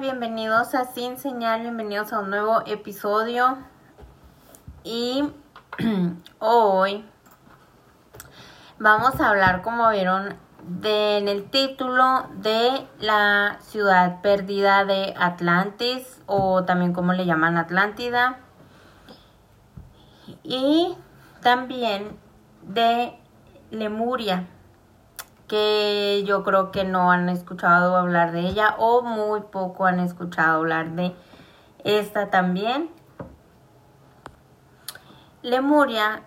Bienvenidos a Sin Señal, bienvenidos a un nuevo episodio. Y hoy vamos a hablar, como vieron de, en el título, de la ciudad perdida de Atlantis, o también como le llaman Atlántida. Y también de Lemuria que yo creo que no han escuchado hablar de ella o muy poco han escuchado hablar de esta también. Lemuria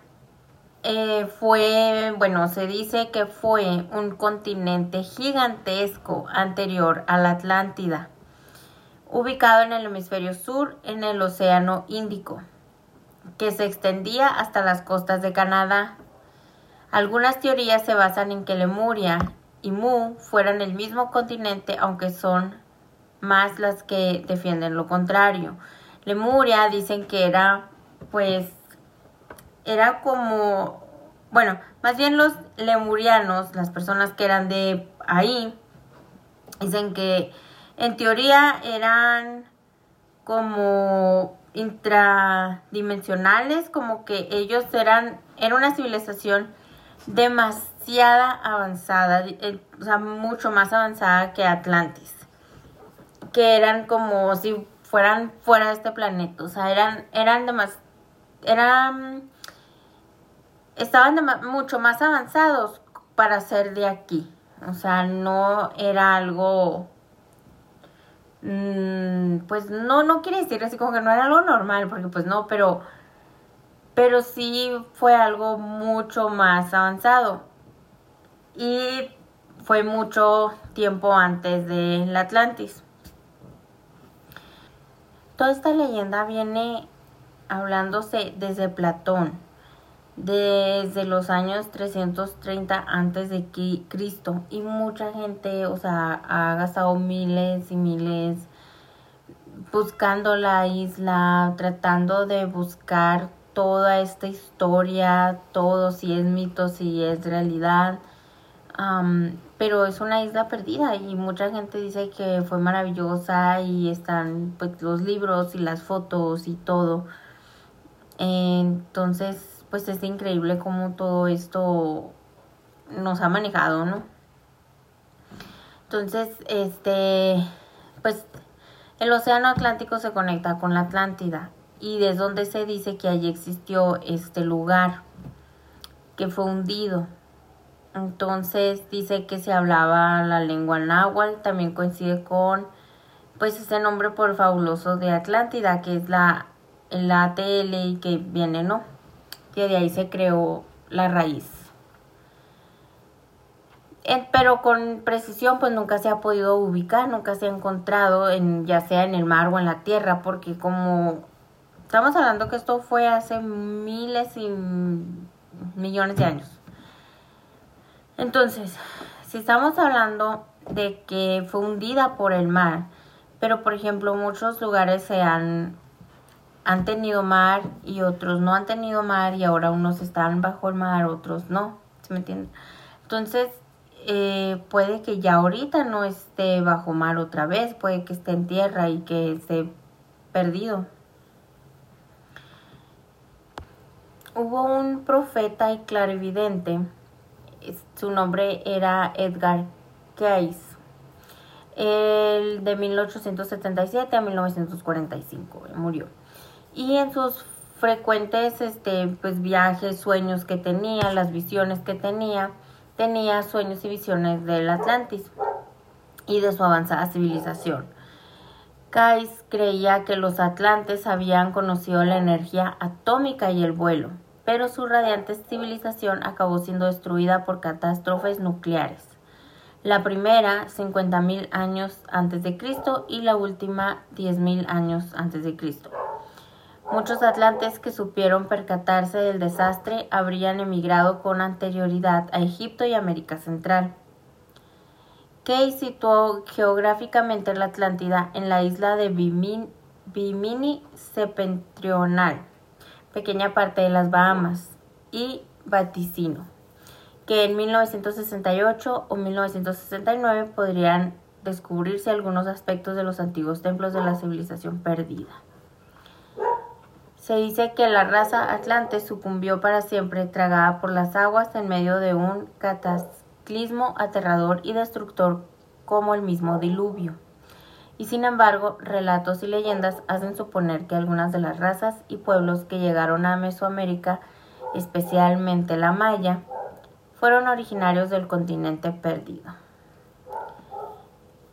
eh, fue, bueno, se dice que fue un continente gigantesco anterior a la Atlántida, ubicado en el hemisferio sur en el Océano Índico, que se extendía hasta las costas de Canadá algunas teorías se basan en que Lemuria y Mu fueran el mismo continente, aunque son más las que defienden lo contrario. Lemuria dicen que era, pues, era como, bueno, más bien los lemurianos, las personas que eran de ahí, dicen que en teoría eran como intradimensionales, como que ellos eran, era una civilización demasiada avanzada, o sea, mucho más avanzada que Atlantis, que eran como si fueran fuera de este planeta, o sea, eran, eran demás, eran, estaban mucho más avanzados para ser de aquí, o sea, no era algo, mm, pues no, no quiere decir así como que no era algo normal, porque pues no, pero pero sí fue algo mucho más avanzado y fue mucho tiempo antes de Atlantis. Toda esta leyenda viene hablándose desde Platón, desde los años 330 antes de Cristo y mucha gente, o sea, ha gastado miles y miles buscando la isla, tratando de buscar toda esta historia, todo si es mito, si es realidad. pero es una isla perdida y mucha gente dice que fue maravillosa y están pues los libros y las fotos y todo. Entonces, pues es increíble cómo todo esto nos ha manejado, ¿no? Entonces, este, pues el Océano Atlántico se conecta con la Atlántida y de donde se dice que allí existió este lugar que fue hundido. Entonces dice que se hablaba la lengua náhuatl, también coincide con pues ese nombre por fabuloso de Atlántida, que es la el ATL y que viene, ¿no? Que de ahí se creó la raíz. Pero con precisión pues nunca se ha podido ubicar, nunca se ha encontrado en ya sea en el mar o en la tierra, porque como Estamos hablando que esto fue hace miles y millones de años. Entonces, si estamos hablando de que fue hundida por el mar, pero por ejemplo muchos lugares se han, han tenido mar y otros no han tenido mar y ahora unos están bajo el mar, otros no, ¿se me entiende? Entonces, eh, puede que ya ahorita no esté bajo mar otra vez, puede que esté en tierra y que esté perdido. Hubo un profeta y clarividente, su nombre era Edgar Cayce, el de 1877 a 1945, murió. Y en sus frecuentes este, pues, viajes, sueños que tenía, las visiones que tenía, tenía sueños y visiones del Atlantis y de su avanzada civilización. Cais creía que los atlantes habían conocido la energía atómica y el vuelo, pero su radiante civilización acabó siendo destruida por catástrofes nucleares. La primera 50.000 años antes de Cristo y la última 10.000 años antes de Cristo. Muchos atlantes que supieron percatarse del desastre habrían emigrado con anterioridad a Egipto y América Central. Key situó geográficamente la Atlántida en la isla de Bimini septentrional, pequeña parte de las Bahamas, y Vaticino, que en 1968 o 1969 podrían descubrirse algunos aspectos de los antiguos templos de la civilización perdida. Se dice que la raza atlante sucumbió para siempre tragada por las aguas en medio de un cataclismo aterrador y destructor como el mismo diluvio. Y sin embargo, relatos y leyendas hacen suponer que algunas de las razas y pueblos que llegaron a Mesoamérica, especialmente la maya, fueron originarios del continente perdido.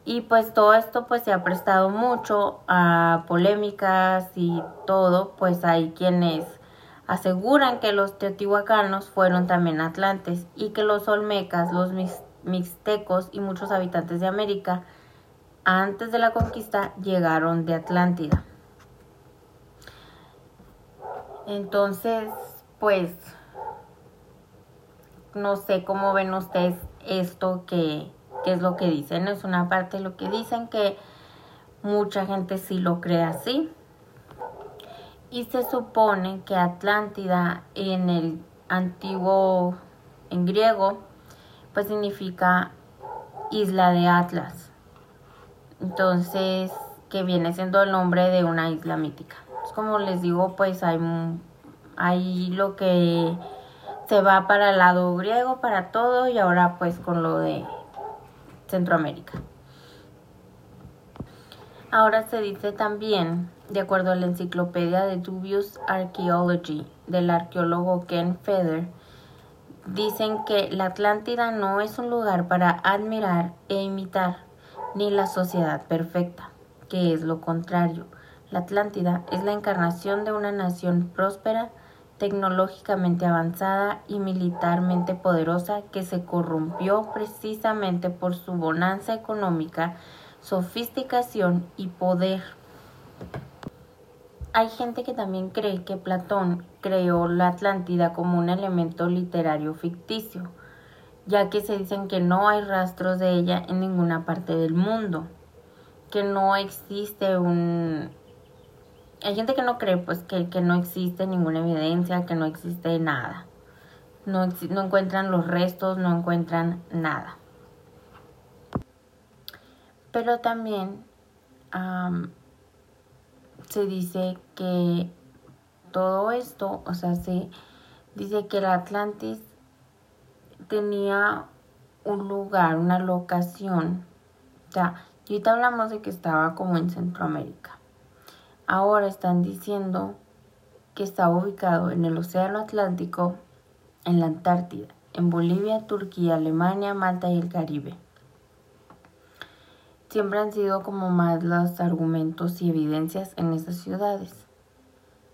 Y pues todo esto pues se ha prestado mucho a polémicas y todo, pues hay quienes aseguran que los teotihuacanos fueron también atlantes y que los olmecas, los mixtecos y muchos habitantes de América antes de la conquista llegaron de Atlántida. Entonces, pues no sé cómo ven ustedes esto que es lo que dicen. Es una parte de lo que dicen que mucha gente sí lo cree así. Y se supone que Atlántida en el antiguo, en griego, pues significa isla de Atlas. Entonces, que viene siendo el nombre de una isla mítica. Es como les digo, pues hay, hay lo que se va para el lado griego, para todo, y ahora pues con lo de Centroamérica. Ahora se dice también, de acuerdo a la enciclopedia de Dubious Archaeology del arqueólogo Ken Feder, dicen que la Atlántida no es un lugar para admirar e imitar, ni la sociedad perfecta, que es lo contrario. La Atlántida es la encarnación de una nación próspera, tecnológicamente avanzada y militarmente poderosa que se corrompió precisamente por su bonanza económica, sofisticación y poder. Hay gente que también cree que Platón creó la Atlántida como un elemento literario ficticio, ya que se dicen que no hay rastros de ella en ninguna parte del mundo, que no existe un, hay gente que no cree pues que, que no existe ninguna evidencia, que no existe nada. No, no encuentran los restos, no encuentran nada. Pero también se dice que todo esto, o sea, se dice que el Atlantis tenía un lugar, una locación. O ahorita hablamos de que estaba como en Centroamérica ahora están diciendo que está ubicado en el Océano Atlántico, en la Antártida, en Bolivia, Turquía, Alemania, Malta y el Caribe. Siempre han sido como más los argumentos y evidencias en esas ciudades.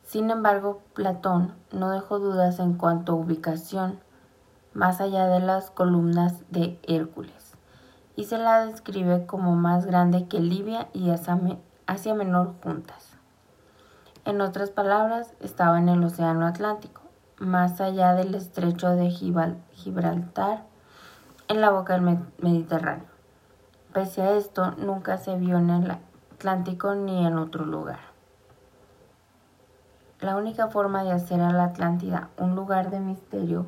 Sin embargo, Platón no dejó dudas en cuanto a ubicación más allá de las columnas de Hércules y se la describe como más grande que Libia y Asia Menor juntas. En otras palabras, estaba en el Océano Atlántico, más allá del estrecho de Gibraltar, en la boca del Mediterráneo. Pese a esto, nunca se vio en el Atlántico ni en otro lugar. La única forma de hacer a la Atlántida un lugar de misterio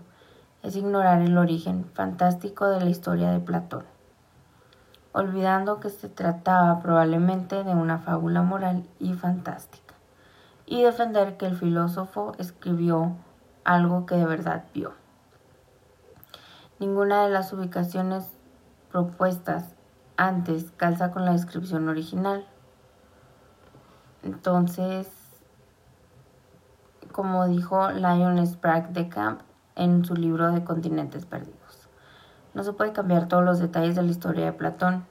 es ignorar el origen fantástico de la historia de Platón, olvidando que se trataba probablemente de una fábula moral y fantástica y defender que el filósofo escribió algo que de verdad vio. Ninguna de las ubicaciones propuestas antes calza con la descripción original. Entonces, como dijo Lion Sprague de Camp en su libro de Continentes Perdidos, no se puede cambiar todos los detalles de la historia de Platón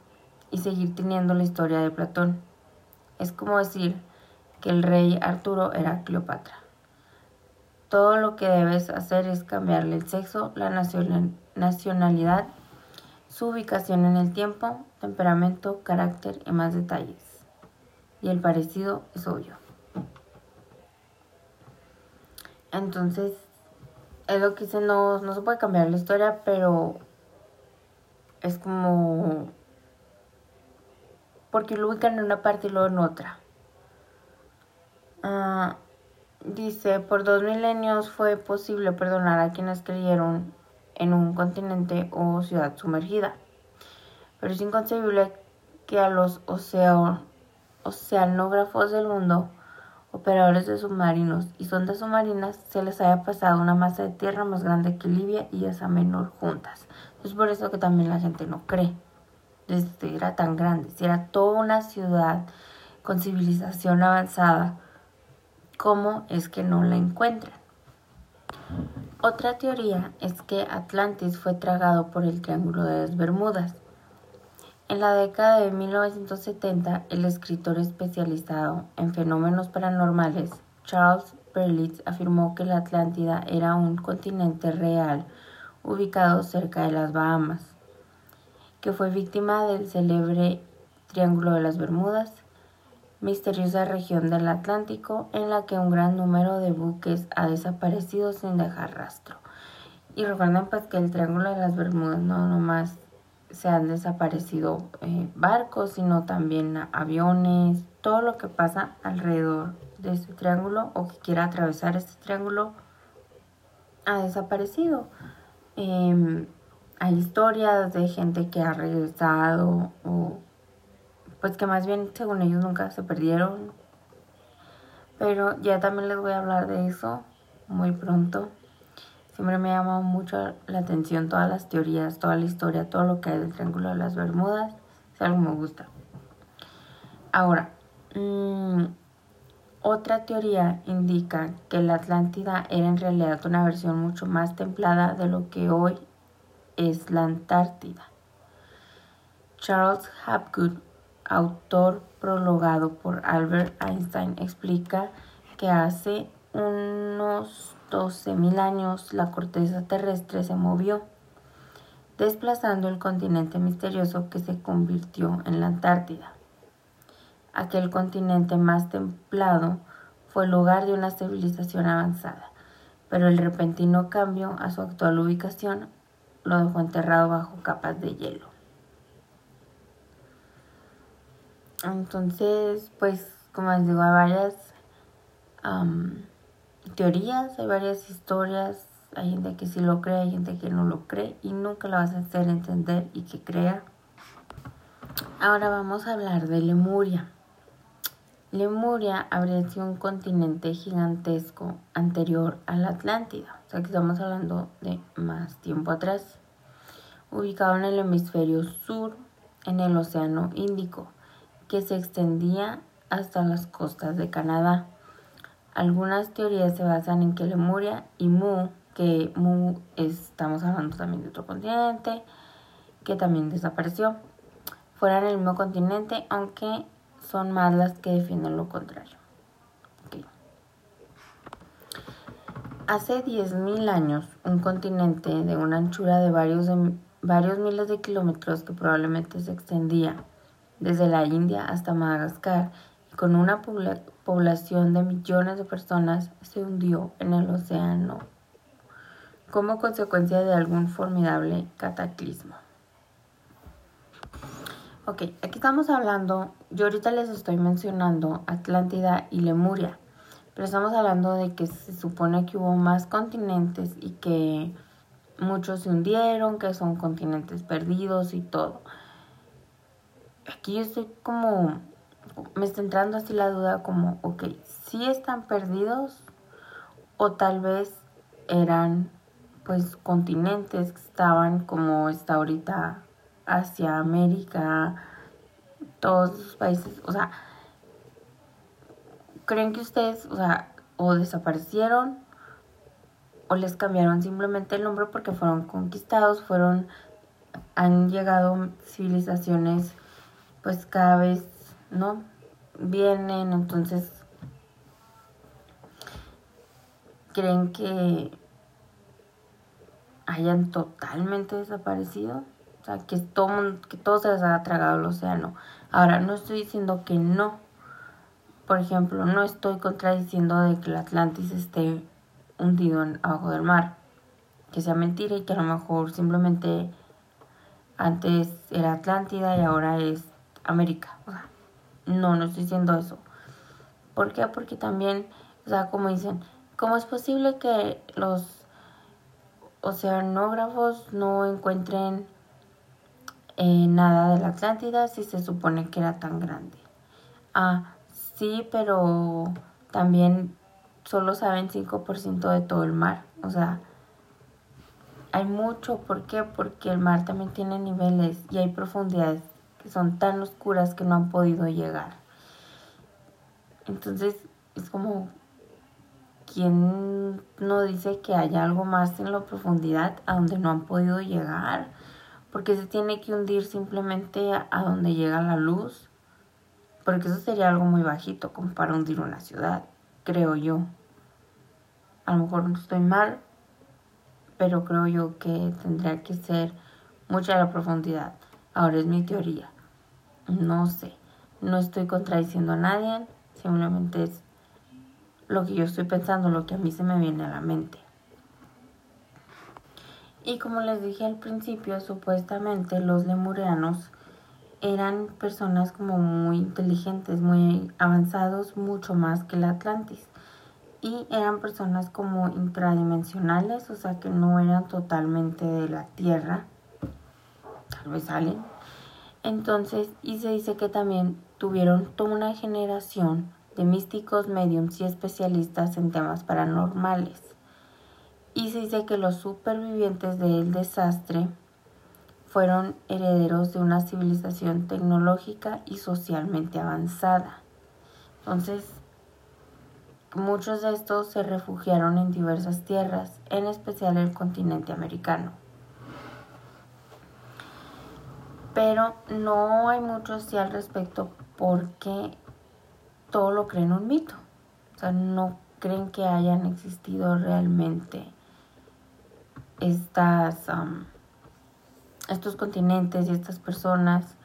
y seguir teniendo la historia de Platón. Es como decir, que el rey Arturo era Cleopatra. Todo lo que debes hacer es cambiarle el sexo, la nacionalidad, su ubicación en el tiempo, temperamento, carácter y más detalles. Y el parecido es obvio. Entonces, es lo que dice, no, no se puede cambiar la historia, pero es como... Porque lo ubican en una parte y luego en otra. Ah, dice, por dos milenios fue posible perdonar a quienes creyeron en un continente o ciudad sumergida, pero es inconcebible que a los oceanógrafos del mundo, operadores de submarinos y sondas submarinas, se les haya pasado una masa de tierra más grande que Libia y esa menor juntas. Es por eso que también la gente no cree. Desde era tan grande, si era toda una ciudad con civilización avanzada, ¿cómo es que no la encuentran? Otra teoría es que Atlantis fue tragado por el Triángulo de las Bermudas. En la década de 1970, el escritor especializado en fenómenos paranormales Charles Berlitz afirmó que la Atlántida era un continente real ubicado cerca de las Bahamas, que fue víctima del célebre Triángulo de las Bermudas, misteriosa región del Atlántico en la que un gran número de buques ha desaparecido sin dejar rastro. Y recuerden pues que el Triángulo de las Bermudas no nomás se han desaparecido eh, barcos, sino también aviones, todo lo que pasa alrededor de este triángulo o que quiera atravesar este triángulo ha desaparecido. Em, hay historias de gente que ha regresado o pues que más bien según ellos nunca se perdieron. Pero ya también les voy a hablar de eso muy pronto. Siempre me ha llamado mucho la atención todas las teorías, toda la historia, todo lo que hay del Triángulo de las Bermudas. Es algo que me gusta. Ahora, mmm, otra teoría indica que la Atlántida era en realidad una versión mucho más templada de lo que hoy es la Antártida. Charles Hapgood, autor prologado por Albert Einstein, explica que hace unos 12.000 años la corteza terrestre se movió, desplazando el continente misterioso que se convirtió en la Antártida aquel continente más templado, fue el lugar de una civilización avanzada, pero el repentino cambio a su actual ubicación lo dejó enterrado bajo capas de hielo. Entonces, pues, como les digo, hay varias teorías, hay varias historias, hay gente que sí lo cree, hay gente que no lo cree y nunca lo vas a hacer entender y que crea. Ahora vamos a hablar de Lemuria. Lemuria habría sido un continente gigantesco anterior a la Atlántida, o sea que estamos hablando de más tiempo atrás, ubicado en el hemisferio sur, en el Océano Índico, que se extendía hasta las costas de Canadá. Algunas teorías se basan en que Lemuria y Mu, que Mu estamos hablando también de otro continente, que también desapareció, fueran el mismo continente, aunque son más las que defienden lo contrario. Hace 10.000 años, un continente de una anchura de varios, varios miles de kilómetros que probablemente se extendía desde la India hasta Madagascar y con una población de millones de personas se hundió en el océano como consecuencia de algún formidable cataclismo. Ok, aquí estamos hablando, yo ahorita les estoy mencionando Atlántida y Lemuria, pero estamos hablando de que se supone que hubo más continentes y que muchos se hundieron, que son continentes perdidos y todo. Aquí yo estoy como, me está entrando así la duda como, ok, si están perdidos o tal vez eran pues continentes que estaban como está ahorita Asia, América, todos los países, o sea, ¿creen que ustedes, o sea, o desaparecieron o les cambiaron simplemente el nombre porque fueron conquistados, fueron, han llegado civilizaciones, pues cada vez, ¿no? Vienen, entonces, ¿creen que hayan totalmente desaparecido? O sea, que todo, que todo se les ha tragado el océano. Ahora, no estoy diciendo que no. Por ejemplo, no estoy contradiciendo de que el Atlantis esté hundido en, abajo del mar. Que sea mentira y que a lo mejor simplemente antes era Atlántida y ahora es América. O sea, no, no estoy diciendo eso. ¿Por qué? Porque también, o sea, como dicen, ¿cómo es posible que los oceanógrafos no encuentren eh, nada de la Atlántida si se supone que era tan grande. Ah, sí, pero también solo saben 5% de todo el mar. O sea, hay mucho. ¿Por qué? Porque el mar también tiene niveles y hay profundidades son tan oscuras que no han podido llegar. Entonces, es como, ¿quién no dice que haya algo más en la profundidad a donde no han podido llegar? Porque se tiene que hundir simplemente a, donde llega la luz. Porque eso sería algo muy bajito como para hundir una ciudad, creo yo. A lo mejor no estoy mal, pero creo yo que tendría que ser mucha la profundidad. Ahora es mi teoría. No sé. No estoy contradiciendo a nadie. Simplemente es lo que yo estoy pensando, lo que a mí se me viene a la mente. Y como les dije al principio, supuestamente los lemurianos eran personas como muy inteligentes, muy avanzados, mucho más que el Atlantis. Y eran personas como intradimensionales, o sea que no eran totalmente de la Tierra. Tal vez salen. Entonces, y se dice que también tuvieron toda una generación de místicos, mediums y especialistas en temas paranormales. Y se dice que los supervivientes del desastre fueron herederos de una civilización tecnológica y socialmente avanzada. Entonces, muchos de estos se refugiaron en diversas tierras, en especial el continente americano. Pero no hay mucho sí al respecto porque todo lo creen un mito. O sea, no creen que hayan existido realmente estas, estos continentes y estas personas.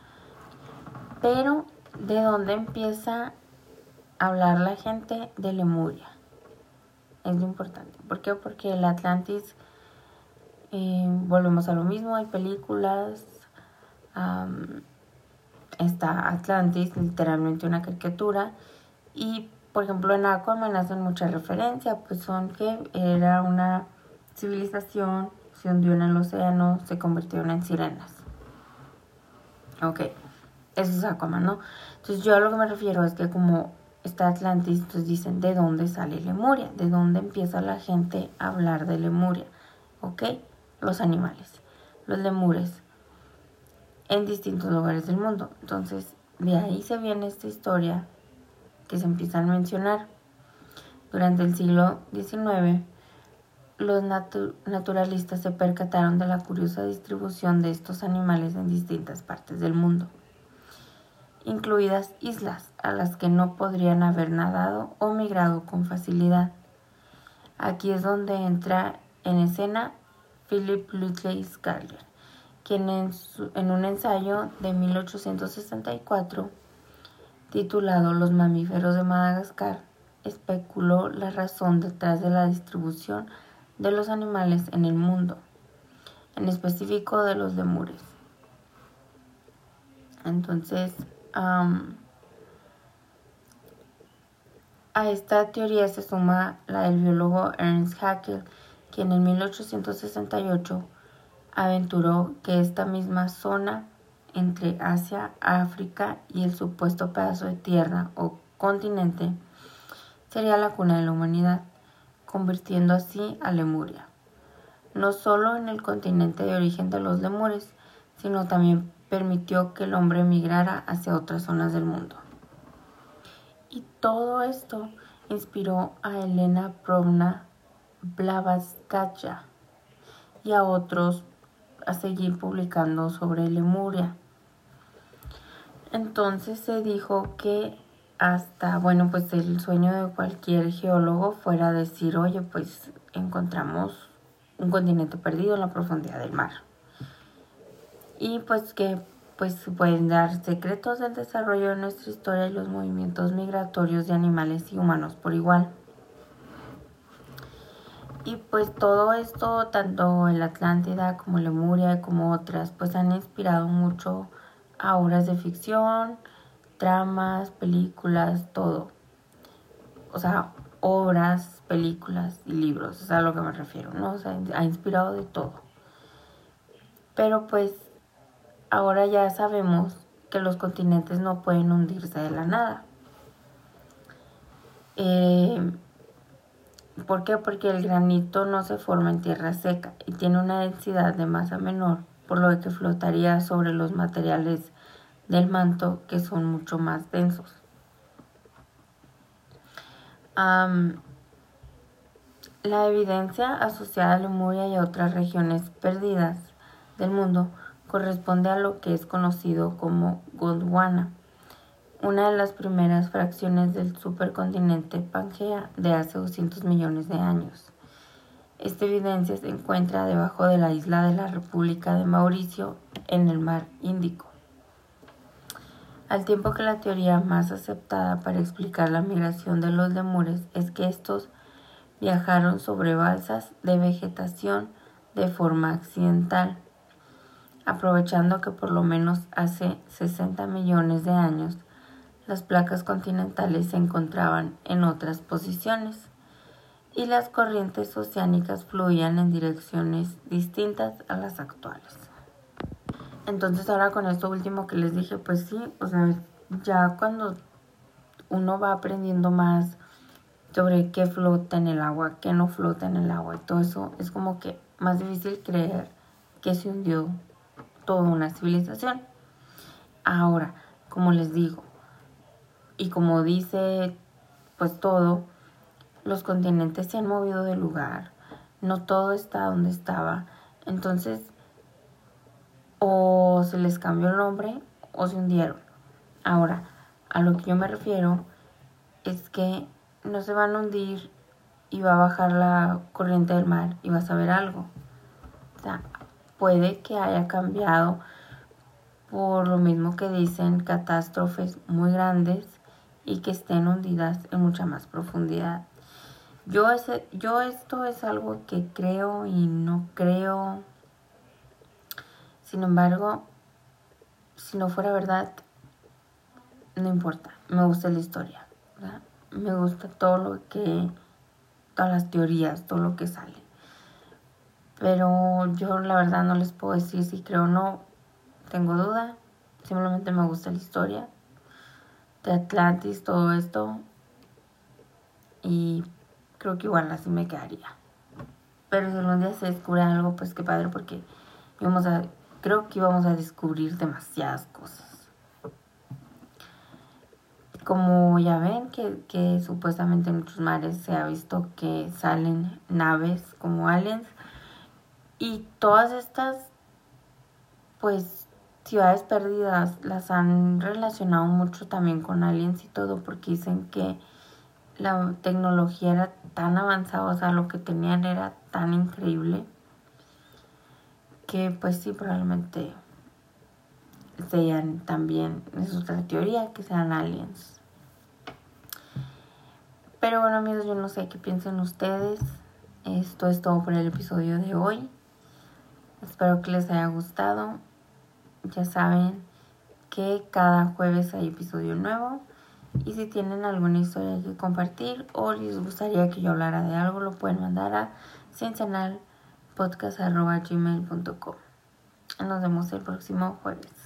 Pero, ¿de dónde empieza a hablar la gente? De Lemuria. Es lo importante. ¿Por qué? Porque el Atlantis, eh, volvemos a lo mismo, hay películas, está Atlantis, literalmente una caricatura, y por ejemplo en Aquaman hacen mucha referencia, pues son que era una civilización, se hundió en el océano, se convirtieron en sirenas. Ok, eso es Aquaman, ¿no? Entonces yo a lo que me refiero es que como está Atlantis, entonces dicen de dónde sale Lemuria, de dónde empieza la gente a hablar de Lemuria, ¿ok? Los animales, los lemures, en distintos lugares del mundo. Entonces, de ahí se viene esta historia que se empiezan a mencionar. Durante el siglo XIX, los naturalistas se percataron de la curiosa distribución de estos animales en distintas partes del mundo, incluidas islas a las que no podrían haber nadado o migrado con facilidad. Aquí es donde entra en escena Philip Lutley Scarler, quien en, en un ensayo de 1864 titulado Los mamíferos de Madagascar, especuló la razón detrás de la distribución de los animales en el mundo, en específico de los lemures. Entonces, a esta teoría se suma la del biólogo Ernst Haeckel, quien en 1868 aventuró que esta misma zona entre Asia, África y el supuesto pedazo de tierra o continente sería la cuna de la humanidad, convirtiendo así a Lemuria, no solo en el continente de origen de los lemures, sino también permitió que el hombre migrara hacia otras zonas del mundo. Y todo esto inspiró a Elena Provna Blavatsky y a otros a seguir publicando sobre Lemuria. Entonces se dijo que hasta, bueno, pues el sueño de cualquier geólogo fuera decir, oye, pues encontramos un continente perdido en la profundidad del mar. Y pues que pues pueden dar secretos del desarrollo de nuestra historia y los movimientos migratorios de animales y humanos por igual. Y pues todo esto, tanto el Atlántida como Lemuria como otras, pues han inspirado mucho a obras de ficción, dramas, películas, todo. O sea, obras, películas y libros, es a lo que me refiero, ¿no? O sea, ha inspirado de todo. Pero pues ahora ya sabemos que los continentes no pueden hundirse de la nada. Eh, ¿Por qué? Porque el granito no se forma en tierra seca y tiene una densidad de masa menor, por lo que flotaría sobre los materiales del manto que son mucho más densos. la evidencia asociada a Lemuria y a otras regiones perdidas del mundo corresponde a lo que es conocido como Gondwana, una de las primeras fracciones del supercontinente Pangea de hace 200 millones de años. Esta evidencia se encuentra debajo de la isla de la República de Mauricio en el mar Índico. Al tiempo que la teoría más aceptada para explicar la migración de los lemures es que estos viajaron sobre balsas de vegetación de forma accidental, aprovechando que por lo menos hace 60 millones de años las placas continentales se encontraban en otras posiciones y las corrientes oceánicas fluían en direcciones distintas a las actuales. Entonces ahora con esto último que les dije, pues sí, o sea, ya cuando uno va aprendiendo más sobre qué flota en el agua, qué no flota en el agua y todo eso, es como que más difícil creer que se hundió toda una civilización. Ahora, como les digo, y como dice pues todo, los continentes se han movido de lugar, no todo está donde estaba. Entonces, o se les cambió el nombre o se hundieron. Ahora, a lo que yo me refiero es que no se van a hundir y va a bajar la corriente del mar y vas a ver algo. O sea, puede que haya cambiado por lo mismo que dicen catástrofes muy grandes y que estén hundidas en mucha más profundidad. Yo, ese, yo esto es algo que creo y no creo sin embargo, si no fuera verdad, no importa. Me gusta la historia. Me gusta todo lo que, todas las teorías, todo lo que sale. Pero yo la verdad no les puedo decir si creo o no. Tengo duda. Simplemente me gusta la historia de Atlantis, todo esto. Y creo que igual así me quedaría. Pero si algún día se descubre algo, pues qué padre, porque íbamos a creo que íbamos a descubrir demasiadas cosas. Como ya ven que, supuestamente en muchos mares se ha visto que salen naves como aliens y todas estas pues ciudades perdidas las han relacionado mucho también con aliens y todo porque dicen que la tecnología era tan avanzada, o sea, lo que tenían era tan increíble que pues sí, probablemente sean también, es otra teoría, que sean aliens. Pero bueno amigos, yo no sé qué piensan ustedes. Esto es todo por el episodio de hoy. Espero que les haya gustado. Ya saben que cada jueves hay episodio nuevo. Y si tienen alguna historia que compartir o les gustaría que yo hablara de algo, lo pueden mandar a cincenal podcast.gmail.com. Nos vemos el próximo jueves.